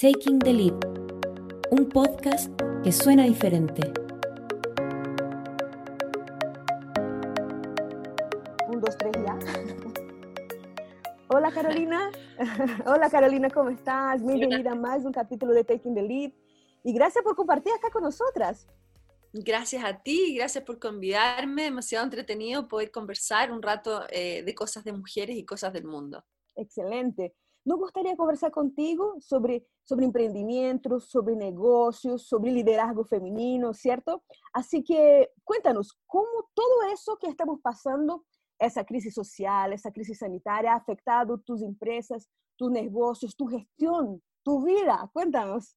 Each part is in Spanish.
Taking the Lead, un podcast que suena diferente. Un, dos, tres, ya. Hola Carolina, hola Carolina, ¿cómo estás? Bienvenida a más un capítulo de Taking the Lead y gracias por compartir acá con nosotras. Gracias a ti, gracias por convidarme, demasiado entretenido poder conversar un rato eh, de cosas de mujeres y cosas del mundo. Excelente. Nos gustaría conversar contigo sobre, sobre emprendimiento, sobre negocios, sobre liderazgo femenino, ¿cierto? Así que cuéntanos, ¿cómo todo eso que estamos pasando, esa crisis social, esa crisis sanitaria, ha afectado tus empresas, tus negocios, tu gestión, tu vida? Cuéntanos.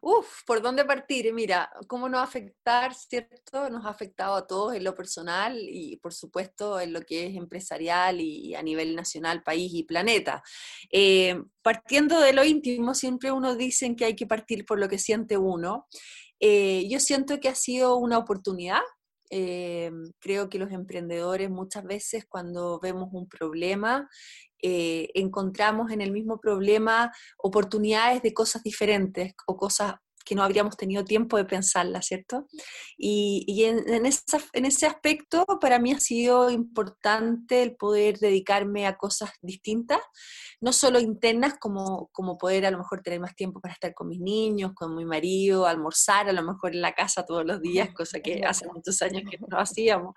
Uf, ¿por dónde partir? Mira, ¿cómo nos afectar, cierto? Nos ha afectado a todos en lo personal y por supuesto en lo que es empresarial y a nivel nacional, país y planeta. Eh, partiendo de lo íntimo, siempre uno dice que hay que partir por lo que siente uno. Eh, yo siento que ha sido una oportunidad eh, creo que los emprendedores muchas veces cuando vemos un problema eh, encontramos en el mismo problema oportunidades de cosas diferentes o cosas que no habríamos tenido tiempo de pensarlas, ¿cierto? Y, en, ese aspecto para mí ha sido importante el poder dedicarme a cosas distintas, no solo internas, como, como poder a lo mejor tener más tiempo para estar con mis niños, con mi marido, almorzar a lo mejor en la casa todos los días, cosa que hace muchos años que no hacíamos,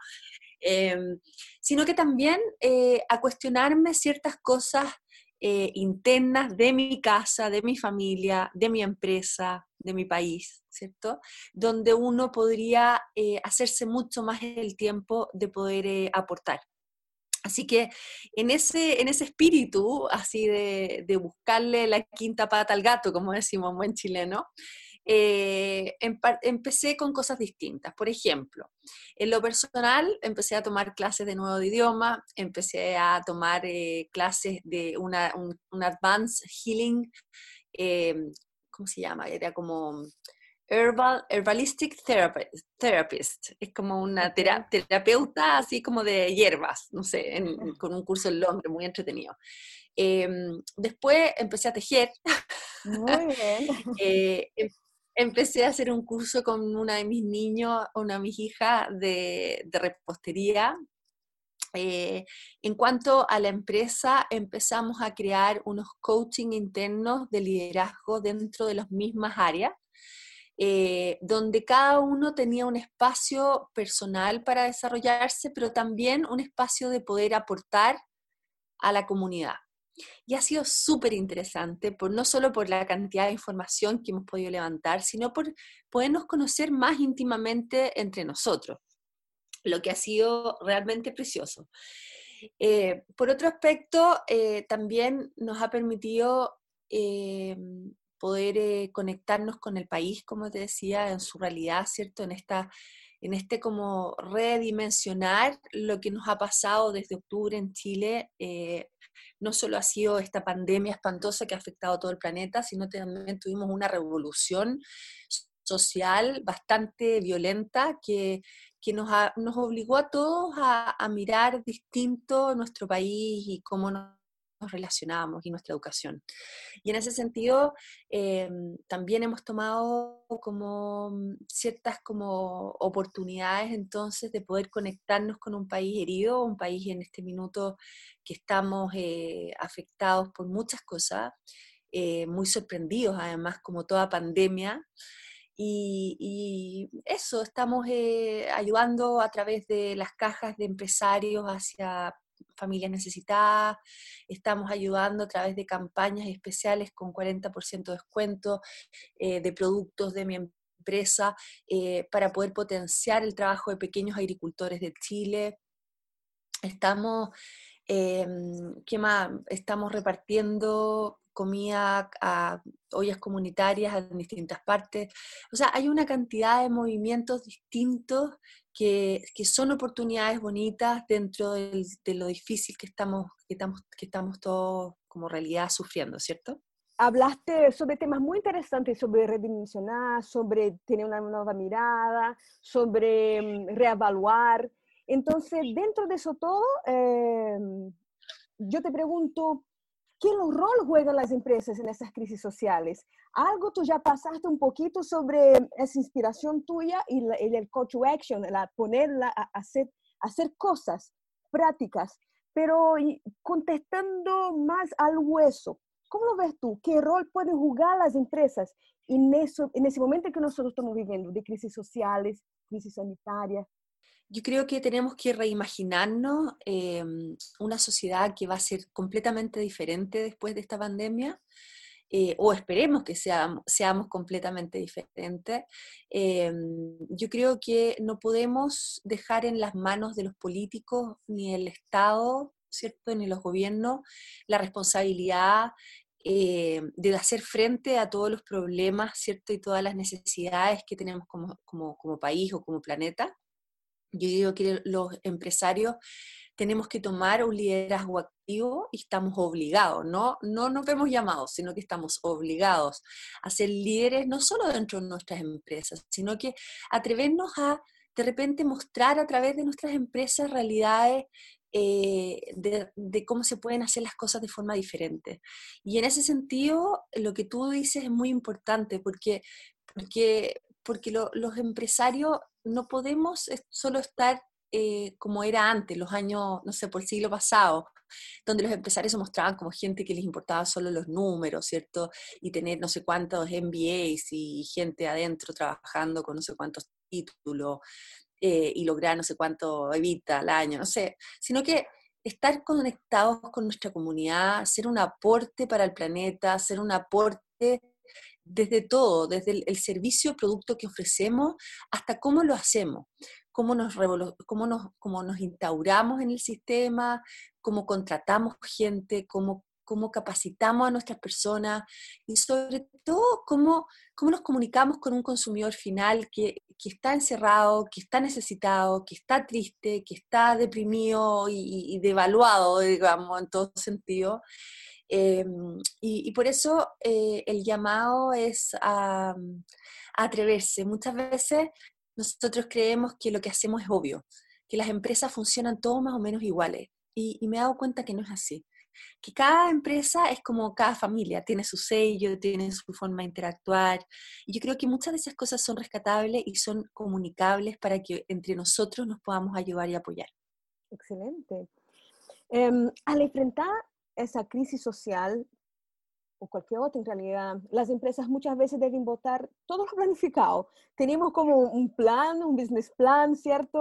Em, sino que también eh, a cuestionarme ciertas cosas eh, internas de mi casa, de mi familia, de mi empresa, de mi país, ¿cierto? Donde uno podría eh, hacerse mucho más el tiempo de poder aportar. Así que en ese, en ese espíritu, así de, de, buscarle la quinta pata al gato, como decimos en buen chileno, eh, empecé con cosas distintas. Por ejemplo, en lo personal, empecé a tomar clases de nuevo de idioma, empecé a tomar eh, clases de una, un, advanced healing, eh, ¿cómo se llama? Era como herbal, herbalistic therapist, es como una terapeuta así como de hierbas, no sé, con un curso en Londres muy entretenido. Em, después empecé a tejer. Muy bien. Em, empecé a hacer un curso con una de mis niños, una de mis hijas de, repostería. Eh, en cuanto a la empresa, empezamos a crear unos coaching internos de liderazgo dentro de las mismas áreas, eh, donde cada uno tenía un espacio personal para desarrollarse, pero también un espacio de poder aportar a la comunidad. Y ha sido súper interesante, por, no solo por la cantidad de información que hemos podido levantar, sino por podernos conocer más íntimamente entre nosotros, lo que ha sido realmente precioso. Eh, por otro aspecto, eh, también nos ha permitido eh, poder conectarnos con el país, como te decía, en su realidad, ¿cierto? En esta en este como redimensionar lo que nos ha pasado desde octubre en Chile no solo ha sido esta pandemia espantosa que ha afectado a todo el planeta, sino también tuvimos una revolución social bastante violenta que, nos, nos, obligó a todos a, a, mirar distinto nuestro país y cómo nos relacionamos y nuestra educación. Y en ese sentido, eh, también hemos tomado como mm, ciertas como oportunidades entonces de poder conectarnos con un país herido, un país en este minuto que estamos eh, afectados por muchas cosas, eh, muy sorprendidos además como toda pandemia. Y, y, eso, estamos ayudando a través de las cajas de empresarios hacia familias necesitadas, estamos ayudando a través de campañas especiales con 40% de descuento eh, de productos de mi empresa eh, para poder potenciar el trabajo de pequeños agricultores de Chile. Estamos, em, ¿qué más? Estamos repartiendo comida a ollas comunitarias en distintas partes. O sea, hay una cantidad de movimientos distintos que, que son oportunidades bonitas dentro de lo difícil que estamos, que, estamos, que estamos todos como realidad sufriendo, ¿cierto? Hablaste sobre temas muy interesantes, sobre redimensionar, sobre tener una nueva mirada, sobre mm, reevaluar. Entonces, dentro de eso todo, em, yo te pregunto, ¿qué rol juegan las empresas en esas crisis sociales? Algo tú ya pasaste un poquito sobre esa inspiración tuya y, el call to action, la ponerla a hacer, hacer cosas prácticas, pero contestando más al hueso. ¿Cómo lo ves tú? ¿Qué rol pueden jugar las empresas en, eso, en ese momento que nosotros estamos viviendo de crisis sociales, crisis sanitaria? Yo creo que tenemos que reimaginarnos em, una sociedad que va a ser completamente diferente después de esta pandemia. Eh, o esperemos que seamos, completamente diferentes, em, yo creo que no podemos dejar en las manos de los políticos ni el Estado, ¿cierto? ni los gobiernos la responsabilidad eh, de hacer frente a todos los problemas, ¿cierto? Y todas las necesidades que tenemos como país o como planeta. Yo digo que los empresarios tenemos que tomar un liderazgo activo y estamos obligados, no, no nos vemos llamados, sino que estamos obligados a ser líderes no solo dentro de nuestras empresas, sino que atrevernos a de repente mostrar a través de nuestras empresas realidades eh, de, cómo se pueden hacer las cosas de forma diferente. Y en ese sentido, lo que tú dices es muy importante porque, porque, porque los empresarios no podemos solo estar eh, como era antes, los años, no sé, por el siglo pasado, donde los empresarios se mostraban como gente que les importaba solo los números, ¿cierto? Y tener no sé cuántos MBAs y gente adentro trabajando con no sé cuántos títulos eh, y lograr no sé cuánto evita al año, no sé, sino que estar conectados con nuestra comunidad, ser un aporte para el planeta, ser un aporte desde todo, desde el, servicio o producto que ofrecemos hasta cómo lo hacemos cómo nos, cómo nos, cómo nos instauramos en el sistema, cómo contratamos gente, cómo, cómo capacitamos a nuestras personas y sobre todo cómo, cómo nos comunicamos con un consumidor final que, que, está encerrado, que está necesitado, que está triste, que está deprimido y, devaluado, digamos, en todo sentido. Em, y, por eso eh, el llamado es a, a atreverse. Muchas veces nosotros creemos que lo que hacemos es obvio, que las empresas funcionan todos más o menos iguales. Y, me he dado cuenta que no es así. Que cada empresa es como cada familia, tiene su sello, tiene su forma de interactuar. Y yo creo que muchas de esas cosas son rescatables y son comunicables para que entre nosotros nos podamos ayudar y apoyar. Excelente. Em, al enfrentar esa crisis social, o cualquier otra en realidad, las empresas muchas veces deben votar todo lo planificado. Tenemos como un plan, un business plan, ¿cierto?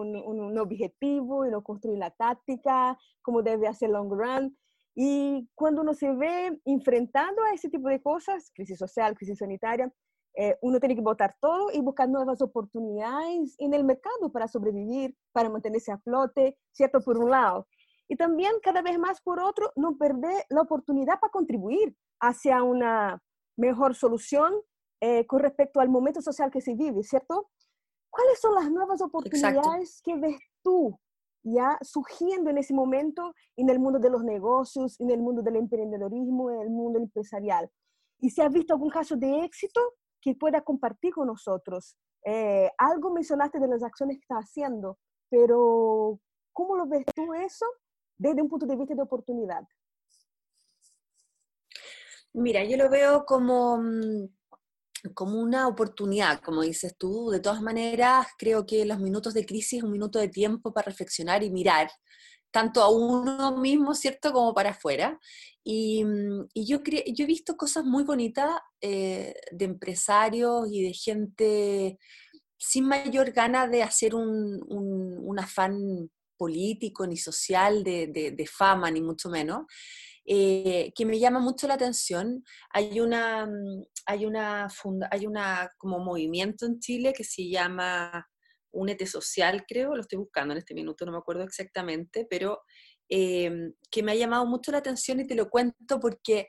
Un, un, objetivo y no construir la táctica, cómo debe hacer long run. Y cuando uno se ve enfrentando a ese tipo de cosas, crisis social, crisis sanitaria, eh, uno tiene que votar todo y buscar nuevas oportunidades en el mercado para sobrevivir, para mantenerse a flote, ¿cierto? Por un lado y también cada vez más por otro, no perder la oportunidad para contribuir hacia una mejor solución eh, con respecto al momento social que se vive, ¿cierto? ¿Cuáles son las nuevas oportunidades que ves tú ya surgiendo en ese momento en el mundo de los negocios, en el mundo del emprendedorismo, en el mundo empresarial? Y si has visto algún caso de éxito que pueda compartir con nosotros. Eh, algo mencionaste de las acciones que está haciendo, pero ¿cómo lo ves tú eso desde un punto de vista de oportunidad? Mira, yo lo veo como, mm, como una oportunidad, como dices tú. De todas maneras, creo que los minutos de crisis es un minuto de tiempo para reflexionar y mirar, tanto a uno mismo, ¿cierto?, como para afuera. Y, mm, yo, yo he visto cosas muy bonitas eh, de empresarios y de gente sin mayor gana de hacer un, un afán político ni social de, fama, ni mucho menos, eh, que me llama mucho la atención. Hay una, mm, hay una, hay una como movimiento en Chile que se llama Únete Social, creo, lo estoy buscando en este minuto, no me acuerdo exactamente, pero eh, que me ha llamado mucho la atención y te lo cuento porque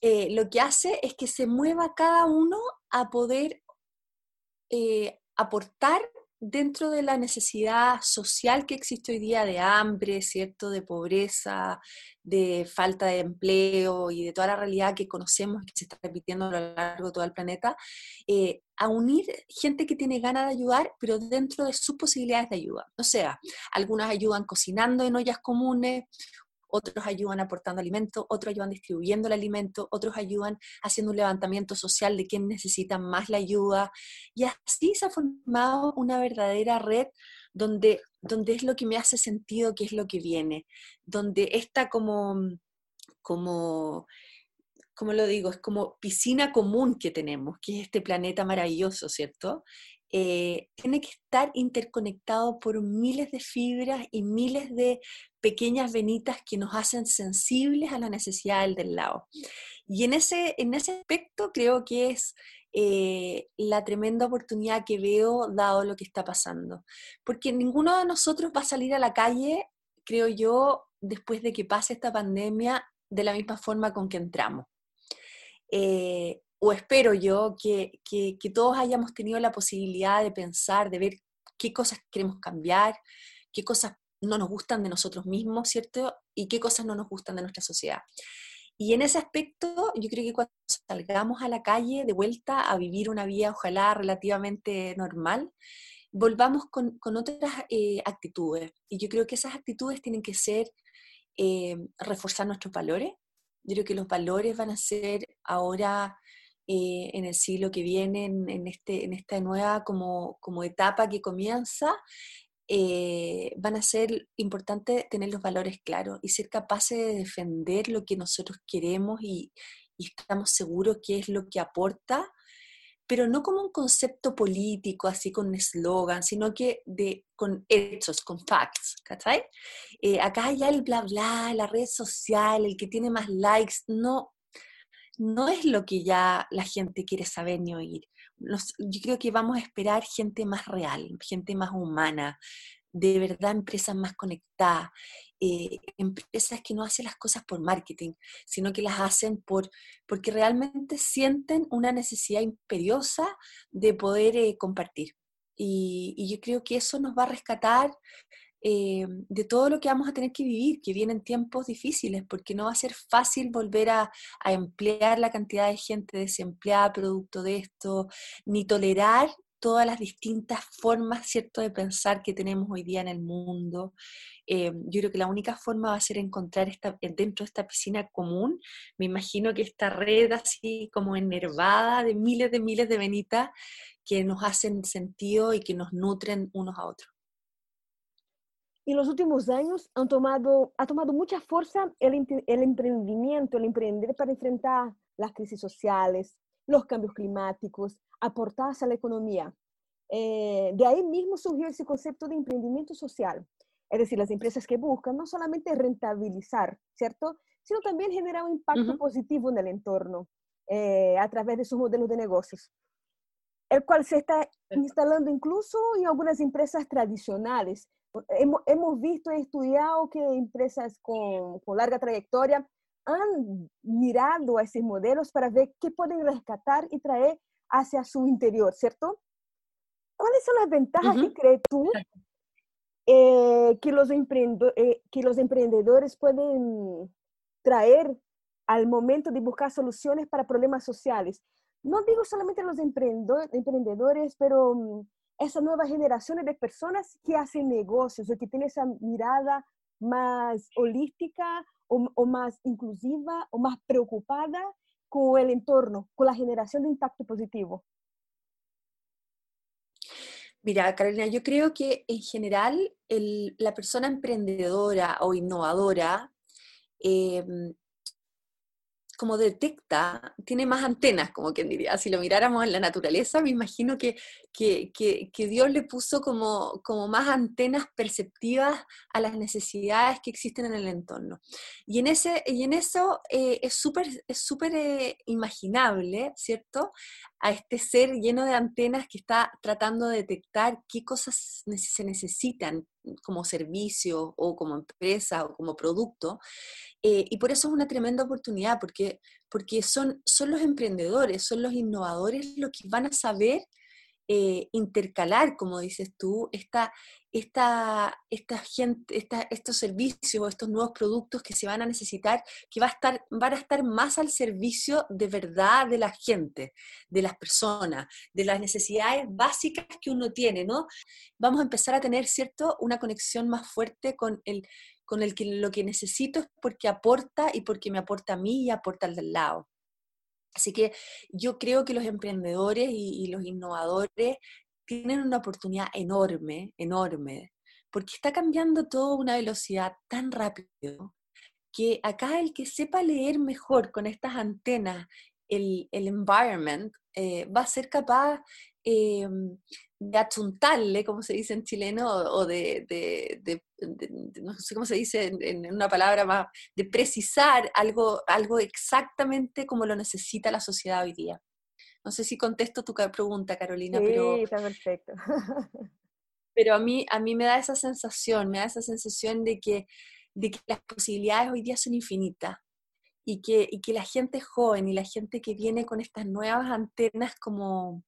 eh, lo que hace es que se mueva cada uno a poder aportar dentro de la necesidad social que existe hoy día de hambre, ¿cierto? De pobreza, de falta de empleo y de toda la realidad que conocemos que se está repitiendo a lo largo de todo el planeta, eh, a unir gente que tiene ganas de ayudar, pero dentro de sus posibilidades de ayuda. O sea, algunas ayudan cocinando en ollas comunes, otros ayudan aportando alimento, otros ayudan distribuyendo el alimento, otros ayudan haciendo un levantamiento social de quién necesita más la ayuda. Y así se ha formado una verdadera red donde, donde es lo que me hace sentido, qué es lo que viene, donde está como, como como lo digo, es como piscina común que tenemos, que es este planeta maravilloso, ¿cierto? Eh, tiene que estar interconectado por miles de fibras y miles de pequeñas venitas que nos hacen sensibles a la necesidad del lado. Y en ese, en ese aspecto creo que es eh, la tremenda oportunidad que veo dado lo que está pasando. Porque ninguno de nosotros va a salir a la calle, creo yo, después de que pase esta pandemia, de la misma forma con que entramos. Eh, o espero yo que, que, todos hayamos tenido la posibilidad de pensar, de ver qué cosas queremos cambiar, qué cosas no nos gustan de nosotros mismos, ¿cierto? Y qué cosas no nos gustan de nuestra sociedad. Y en ese aspecto, yo creo que cuando salgamos a la calle de vuelta a vivir una vida, ojalá relativamente normal, volvamos con, con otras eh, actitudes. Y yo creo que esas actitudes tienen que ser eh, reforzar nuestros valores. Yo creo que los valores van a ser ahora eh, en el siglo que viene, en, este, en esta nueva como, como etapa que comienza, eh, van a ser importantes tener los valores claros y ser capaces de defender lo que nosotros queremos y, estamos seguros que es lo que aporta, pero no como un concepto político, así con eslogan, sino que de, con hechos, con facts, ¿cachai? Eh, acá ya el bla bla, la red social, el que tiene más likes, no, no es lo que ya la gente quiere saber ni oír. yo creo que vamos a esperar gente más real, gente más humana, de verdad empresas más conectadas, eh, empresas que no hacen las cosas por marketing, sino que las hacen por, porque realmente sienten una necesidad imperiosa de poder eh, compartir. Y, y, yo creo que eso nos va a rescatar eh, de todo lo que vamos a tener que vivir, que vienen tiempos difíciles, porque no va a ser fácil volver a, emplear la cantidad de gente desempleada producto de esto, ni tolerar todas las distintas formas, ¿cierto?, de pensar que tenemos hoy día en el mundo. Eh, yo creo que la única forma va a ser encontrar esta, dentro de esta piscina común, me imagino que esta red así como enervada de miles de miles de venitas que nos hacen sentido y que nos nutren unos a otros. En los últimos años han tomado, ha tomado mucha fuerza el, el emprendimiento, el emprender para enfrentar las crisis sociales, los cambios climáticos, aportar a la economía. Eh, de ahí mismo surgió ese concepto de emprendimiento social, es decir, las empresas que buscan no solamente rentabilizar, ¿cierto? Sino también generar un impacto positivo en el entorno eh, a través de sus modelos de negocios, el cual se está instalando incluso en algunas empresas tradicionales, hemos, hemos visto y estudiado que empresas con, con larga trayectoria han mirado a esos modelos para ver qué pueden rescatar y traer hacia su interior, ¿cierto? ¿Cuáles son las ventajas que crees tú eh, que, los eh, que los emprendedores pueden traer al momento de buscar soluciones para problemas sociales? No digo solamente los emprendedores, pero mm, esa nueva generación de personas que hacen negocios o que tienen esa mirada más holística o, más inclusiva o más preocupada con el entorno, con la generación de impacto positivo? Mira, Carolina, yo creo que en general la persona emprendedora o innovadora em, como detecta, tiene más antenas, como quien diría. Si lo miráramos en la naturaleza, me imagino que, que, que, Dios le puso como, como más antenas perceptivas a las necesidades que existen en el entorno. Y en, ese, y en eso eh, es súper es super, eh, imaginable, ¿cierto? A este ser lleno de antenas que está tratando de detectar qué cosas se necesitan como servicio o como empresa o como producto eh, y por eso es una tremenda oportunidad, porque, porque son, son los emprendedores, son los innovadores los que van a saber eh, intercalar, como dices tú, esta, esta, esta gente, esta, estos servicios, estos nuevos productos que se van a necesitar, que va a estar, van a estar más al servicio de verdad de la gente, de las personas, de las necesidades básicas que uno tiene, ¿no? Vamos a empezar a tener, ¿cierto?, una conexión más fuerte con el, con el que lo que necesito es porque aporta y porque me aporta a mí y aporta al del lado. Así que yo creo que los emprendedores y, los innovadores tienen una oportunidad enorme, enorme, porque está cambiando todo a una velocidad tan rápido que acá el que sepa leer mejor con estas antenas el, el environment eh, va a ser capaz eh, de achuntarle, como se dice en chileno, o de, de, no sé cómo se dice en, una palabra más, de precisar algo, algo exactamente como lo necesita la sociedad hoy día. No sé si contesto tu pregunta, Carolina, sí, pero... está perfecto. pero a mí, a mí me da esa sensación, me da esa sensación de que, de que las posibilidades hoy día son infinitas y que, y que la gente joven y la gente que viene con estas nuevas antenas como,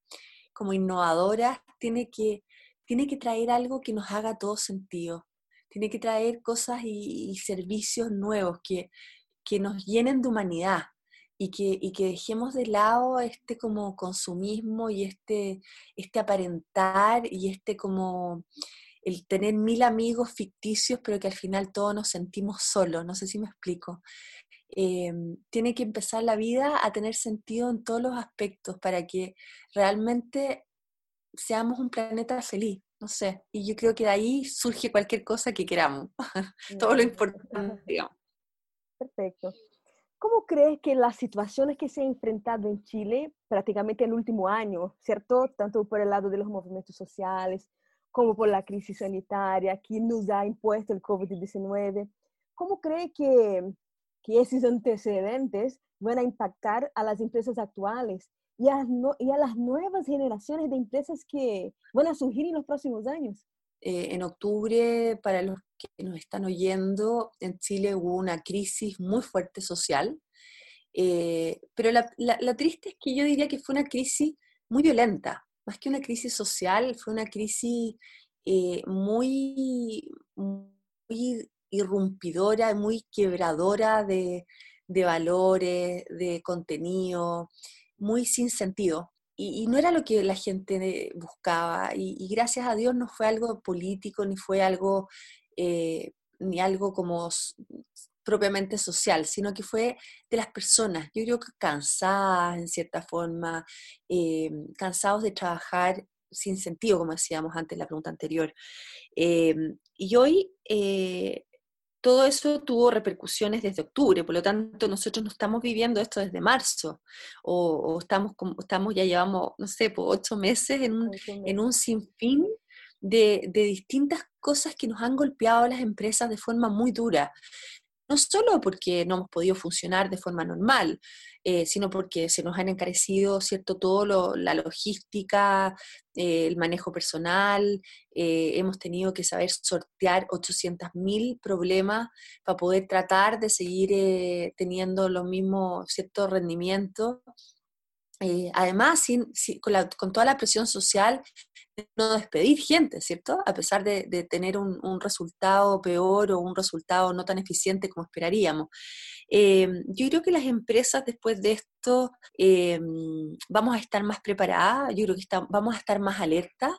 como innovadoras tiene que, tiene que traer algo que nos haga todo sentido. Tiene que traer cosas y, servicios nuevos que, que nos llenen de humanidad y que, y que dejemos de lado este como consumismo y este, este aparentar y este como el tener mil amigos ficticios, pero que al final todos nos sentimos solos, no sé si me explico. Em, tiene que empezar la vida a tener sentido en todos los aspectos para que realmente seamos un planeta feliz, no sé. Y yo creo que de ahí surge cualquier cosa que queramos, todo lo importante, digamos. Perfecto. ¿Cómo crees que las situaciones que se han enfrentado en Chile prácticamente en el último año, ¿cierto? Tanto por el lado de los movimientos sociales como por la crisis sanitaria que nos ha impuesto el COVID-19, ¿cómo cree que que esos antecedentes van a impactar a las empresas actuales y a, y a las nuevas generaciones de empresas que van a surgir en los próximos años. Eh, en octubre, para los que nos están oyendo, en Chile hubo una crisis muy fuerte social, eh, pero la, la, triste es que yo diría que fue una crisis muy violenta, más que una crisis social, fue una crisis eh, muy, muy irrumpidora, muy quebradora de, valores, de contenido, muy sin sentido. Y, no era lo que la gente buscaba. Y, gracias a Dios no fue algo político, ni fue algo, eh, ni algo como propiamente social, sino que fue de las personas. Yo creo que cansadas en cierta forma, eh, cansados de trabajar sin sentido, como decíamos antes en la pregunta anterior. Eh, y hoy todo eso tuvo repercusiones desde octubre, por lo tanto nosotros no estamos viviendo esto desde marzo, o, estamos, estamos, ya llevamos, no sé, por ocho meses en un, en un sinfín de, de, distintas cosas que nos han golpeado a las empresas de forma muy dura no solo porque no hemos podido funcionar de forma normal, eh, sino porque se nos han encarecido, ¿cierto?, todo la logística, eh, el manejo personal, eh, hemos tenido que saber sortear 800.000 problemas para poder tratar de seguir teniendo los mismos, cierto rendimiento. además, con toda la presión social no despedir gente, ¿cierto? A pesar de, tener un, resultado peor o un resultado no tan eficiente como esperaríamos. Eh, yo creo que las empresas después de esto eh, vamos a estar más preparadas, yo creo que vamos a estar más alertas.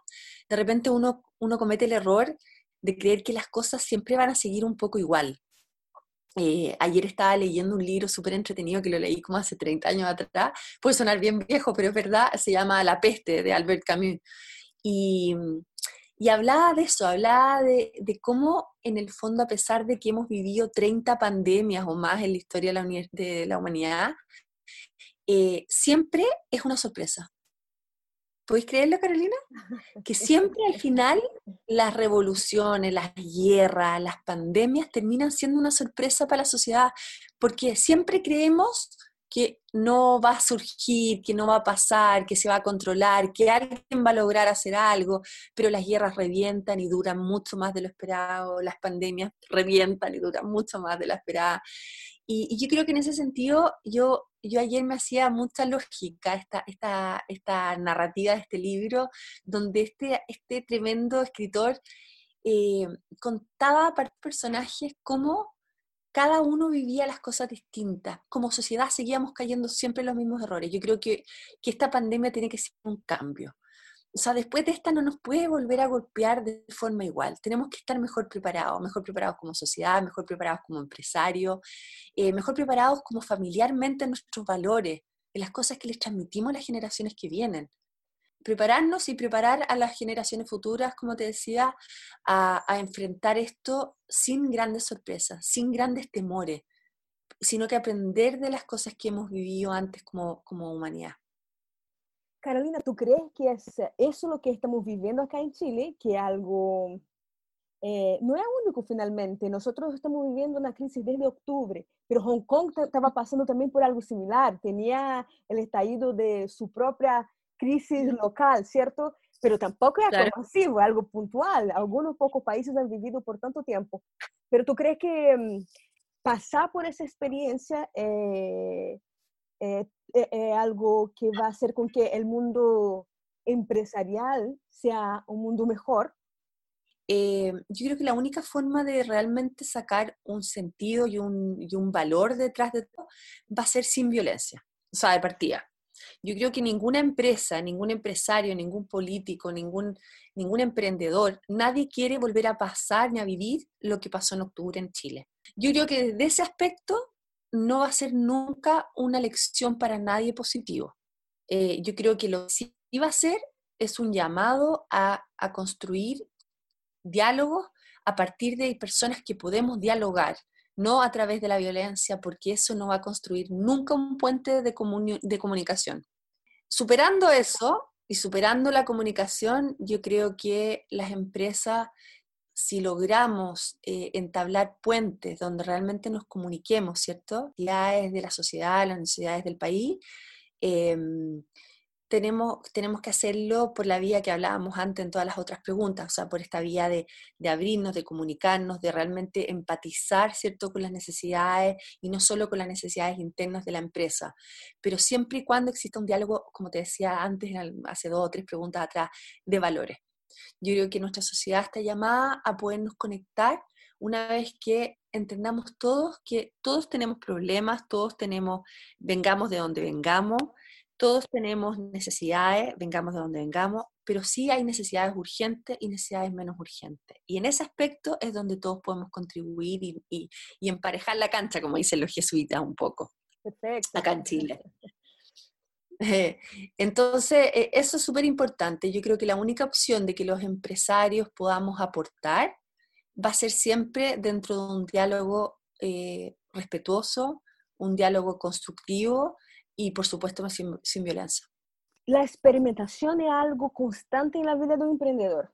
De repente uno, uno comete el error de creer que las cosas siempre van a seguir un poco igual. Eh, ayer estaba leyendo un libro súper entretenido que lo leí como hace 30 años atrás, puede sonar bien viejo, pero es verdad, se llama La peste de Albert Camus. Y, hablaba de eso, hablaba de, cómo en el fondo, a pesar de que hemos vivido 30 pandemias o más en la historia de la, humanidad, eh, siempre es una sorpresa. ¿Podéis creerlo, Carolina? Que siempre al final las revoluciones, las guerras, las pandemias terminan siendo una sorpresa para la sociedad, porque siempre creemos que no va a surgir, que no va a pasar, que se va a controlar, que alguien va a lograr hacer algo, pero las guerras revientan y duran mucho más de lo esperado, las pandemias revientan y duran mucho más de lo esperado. Y, yo creo que en ese sentido, yo, yo ayer me hacía mucha lógica esta, esta, esta narrativa de este libro, donde este, este tremendo escritor eh, contaba para personajes cómo cada uno vivía las cosas distintas. Como sociedad seguíamos cayendo siempre en los mismos errores. Yo creo que, esta pandemia tiene que ser un cambio. o sea, después de esta no nos puede volver a golpear de forma igual. Tenemos que estar mejor preparados, mejor preparados como sociedad, mejor preparados como empresarios, eh, mejor preparados como familiarmente en nuestros valores, en las cosas que les transmitimos a las generaciones que vienen. Prepararnos y preparar a las generaciones futuras, como te decía, a, a enfrentar esto sin grandes sorpresas, sin grandes temores, sino que aprender de las cosas que hemos vivido antes como, como humanidad. Carolina, ¿tú crees que es eso lo que estamos viviendo acá en Chile, que algo eh, no es único finalmente? Nosotros estamos viviendo una crisis desde octubre, pero Hong Kong estaba pasando también por algo similar, tenía el estallido de su propia crisis local, ¿cierto? Pero tampoco es algo masivo, algo puntual. Algunos pocos países han vivido por tanto tiempo. Pero tú crees que mm, pasar por esa experiencia eh, eh, eh, eh, algo que va a hacer con que el mundo empresarial sea un mundo mejor? yo creo que la única forma de realmente sacar un sentido y un, y un, valor detrás de todo va a ser sin violencia, o sea, de partida. Yo creo que ninguna empresa, ningún empresario, ningún político, ningún, ningún emprendedor, nadie quiere volver a pasar ni a vivir lo que pasó en octubre en Chile. Yo creo que desde ese aspecto no va a ser nunca una lección para nadie positivo. Eh, yo creo que lo que sí va a ser es un llamado a, construir diálogos a partir de personas que podemos dialogar, no a través de la violencia, porque eso no va a construir nunca un puente de, comunicación. Superando eso y superando la comunicación, yo creo que las empresas si logramos eh, entablar puentes donde realmente nos comuniquemos, ¿cierto? Necesidades de la sociedad, las necesidades del país, em, tenemos, tenemos que hacerlo por la vía que hablábamos antes en todas las otras preguntas, o sea, por esta vía de, de abrirnos, de comunicarnos, de realmente empatizar, ¿cierto?, con las necesidades y no solo con las necesidades internas de la empresa, pero siempre y cuando exista un diálogo, como te decía antes, hace dos o tres preguntas atrás, de valores. Yo creo que nuestra sociedad está llamada a podernos conectar una vez que entendamos todos que todos tenemos problemas, todos tenemos, vengamos de donde vengamos, todos tenemos necesidades, vengamos de donde vengamos, pero sí hay necesidades urgentes y necesidades menos urgentes. Y en ese aspecto es donde todos podemos contribuir y, y emparejar la cancha, como dicen los jesuitas un poco. Perfecto. Acá en Chile. Entonces, e, eso es súper importante. Yo creo que la única opción de que los empresarios podamos aportar va a ser siempre dentro de un diálogo eh, respetuoso, un diálogo constructivo y, por supuesto, sin, sin, violencia. La experimentación es algo constante en la vida de un emprendedor,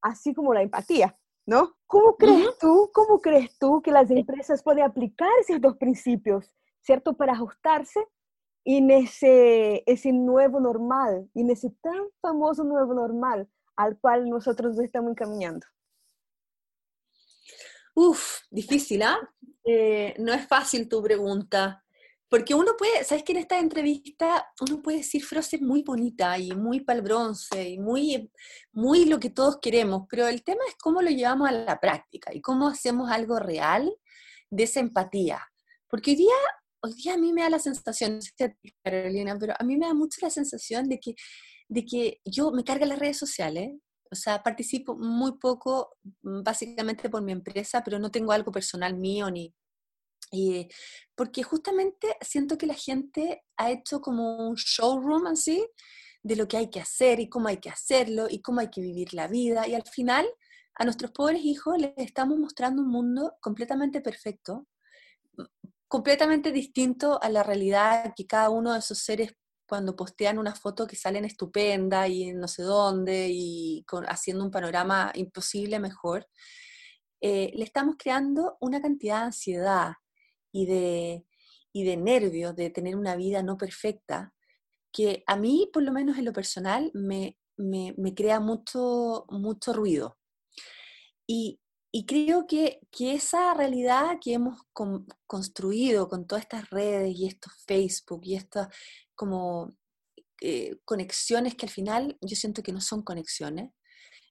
así como la empatía, ¿no? ¿Cómo crees tú, cómo crees tú que las empresas pueden aplicar esos dos principios, ¿cierto? Para ajustarse en ese, ese nuevo normal, en ese tan famoso nuevo normal al cual nosotros estamos encaminando? Uf, difícil, ¿ah? ¿eh? no es fácil tu pregunta, porque uno puede, sabes que en esta entrevista uno puede decir frases muy bonitas y muy pal bronce y muy, muy lo que todos queremos, pero el tema es cómo lo llevamos a la práctica y cómo hacemos algo real de esa empatía. Porque hoy día hoy día a mí me da la sensación, Carolina, pero a mí me da mucho la sensación de que, de que yo me cargo las redes sociales, o sea, participo muy poco, mm, básicamente por mi empresa, pero no tengo algo personal mío ni... porque justamente siento que la gente ha hecho como un showroom así de lo que hay que hacer y cómo hay que hacerlo y cómo hay que vivir la vida y al final a nuestros pobres hijos les estamos mostrando un mundo completamente perfecto, completamente distinto a la realidad que cada uno de esos seres cuando postean una foto que salen estupenda y no sé dónde y haciendo un panorama imposible mejor, eh, le estamos creando una cantidad de ansiedad y de, y de nervios de tener una vida no perfecta que a mí, por lo menos en lo personal, me, me, crea mucho, mucho ruido. Y, y creo que, que, esa realidad que hemos construido con todas estas redes y estos Facebook y estas como eh, conexiones que al final yo siento que no son conexiones,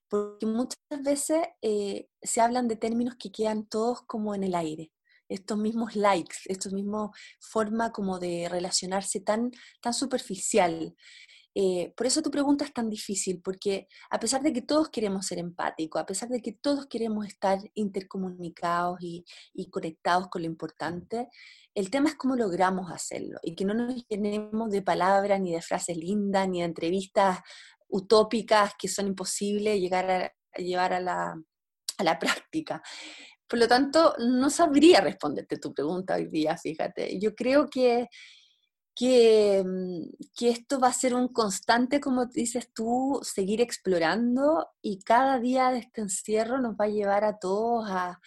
porque muchas veces eh, se hablan de términos que quedan todos como en el aire, estos mismos likes, estos mismos forma como de relacionarse tan, tan superficial. Eh, por eso tu pregunta es tan difícil, porque a pesar de que todos queremos ser empáticos, a pesar de que todos queremos estar intercomunicados y, conectados con lo importante, el tema es cómo logramos hacerlo y que no nos llenemos de palabras, ni de frases lindas, ni de entrevistas utópicas que son imposibles llegar a, llevar a la, a la práctica. Por lo tanto, no sabría responderte tu pregunta hoy día, fíjate. Yo creo que Mm, que, esto va a ser un constante, como dices tú, seguir explorando y cada día de este encierro nos va a llevar a todos a,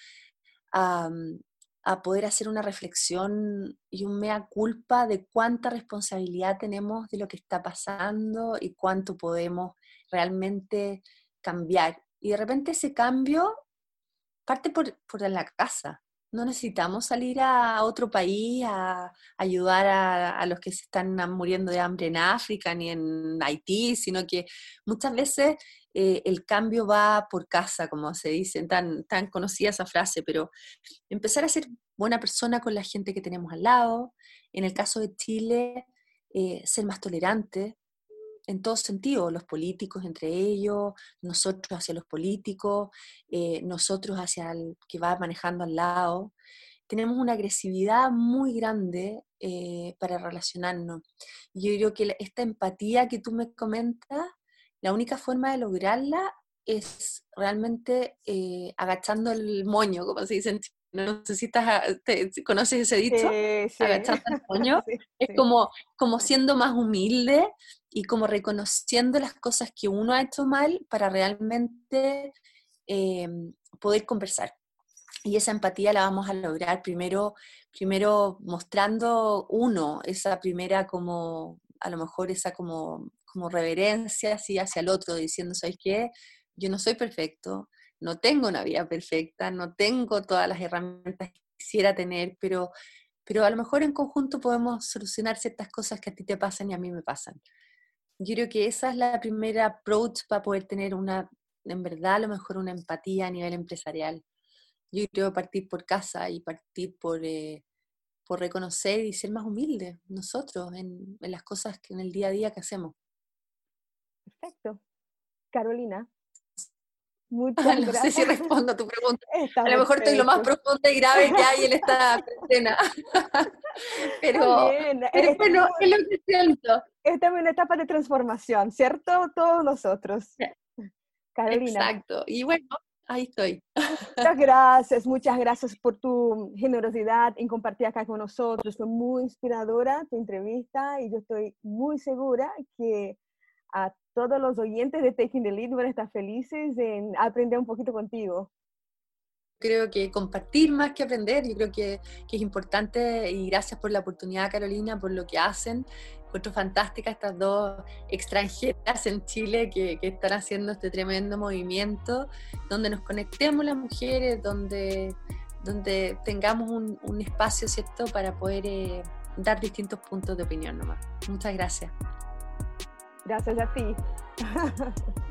mm, a, poder hacer una reflexión y un mea culpa de cuánta responsabilidad tenemos de lo que está pasando y cuánto podemos realmente cambiar. Y de repente ese cambio parte por, por la casa, no necesitamos salir a otro país a ayudar a, los que se están muriendo de hambre en África ni en Haití, sino que muchas veces eh, el cambio va por casa, como se dice, tan, tan conocida esa frase, pero empezar a ser buena persona con la gente que tenemos al lado, en el caso de Chile, eh, ser más tolerante, en todos sentidos, los políticos entre ellos, nosotros hacia los políticos, eh, nosotros hacia el que va manejando al lado. Tenemos una agresividad muy grande eh, para relacionarnos. Yo creo que esta empatía que tú me comentas, la única forma de lograrla es realmente eh, agachando el moño, como se dice no sé si conoces ese dicho, agachando el moño, es como, como siendo más humilde y como reconociendo las cosas que uno ha hecho mal para realmente em, poder conversar. Y esa empatía la vamos a lograr primero, primero mostrando uno, esa primera como, a lo mejor esa como, como reverencia así hacia el otro, diciendo, ¿sabes qué? Yo no soy perfecto, no tengo una vida perfecta, no tengo todas las herramientas que quisiera tener, pero, pero a lo mejor en conjunto podemos solucionar ciertas cosas que a ti te pasan y a mí me pasan yo creo que esa es la primera approach para poder tener una, en verdad, a lo mejor una empatía a nivel empresarial. Yo creo partir por casa y partir por, eh, por reconocer y ser más humildes nosotros en, en, las cosas que en el día a día que hacemos. Perfecto. Carolina, Muchas no sé si respondo a tu pregunta. a lo mejor estoy lo más profundo y grave que hay en esta escena. pero, pero bueno, es lo que siento. Estamos en una etapa de transformación, ¿cierto? Todos nosotros. Carolina. Exacto. Y bueno, ahí estoy. Muchas gracias, muchas gracias por tu generosidad en compartir acá con nosotros. Fue muy inspiradora tu entrevista y yo estoy muy segura que a todos los oyentes de Taking the Lead van a estar felices en aprender un poquito contigo. Creo que compartir más que aprender, yo creo que, que es importante y gracias por la oportunidad Carolina, por lo que hacen. Encuentro fantástica estas dos extranjeras en Chile que, que, están haciendo este tremendo movimiento, donde nos conectemos las mujeres, donde, donde tengamos un, un espacio, ¿cierto?, para poder eh, dar distintos puntos de opinión nomás. Muchas gracias. Gracias a ti.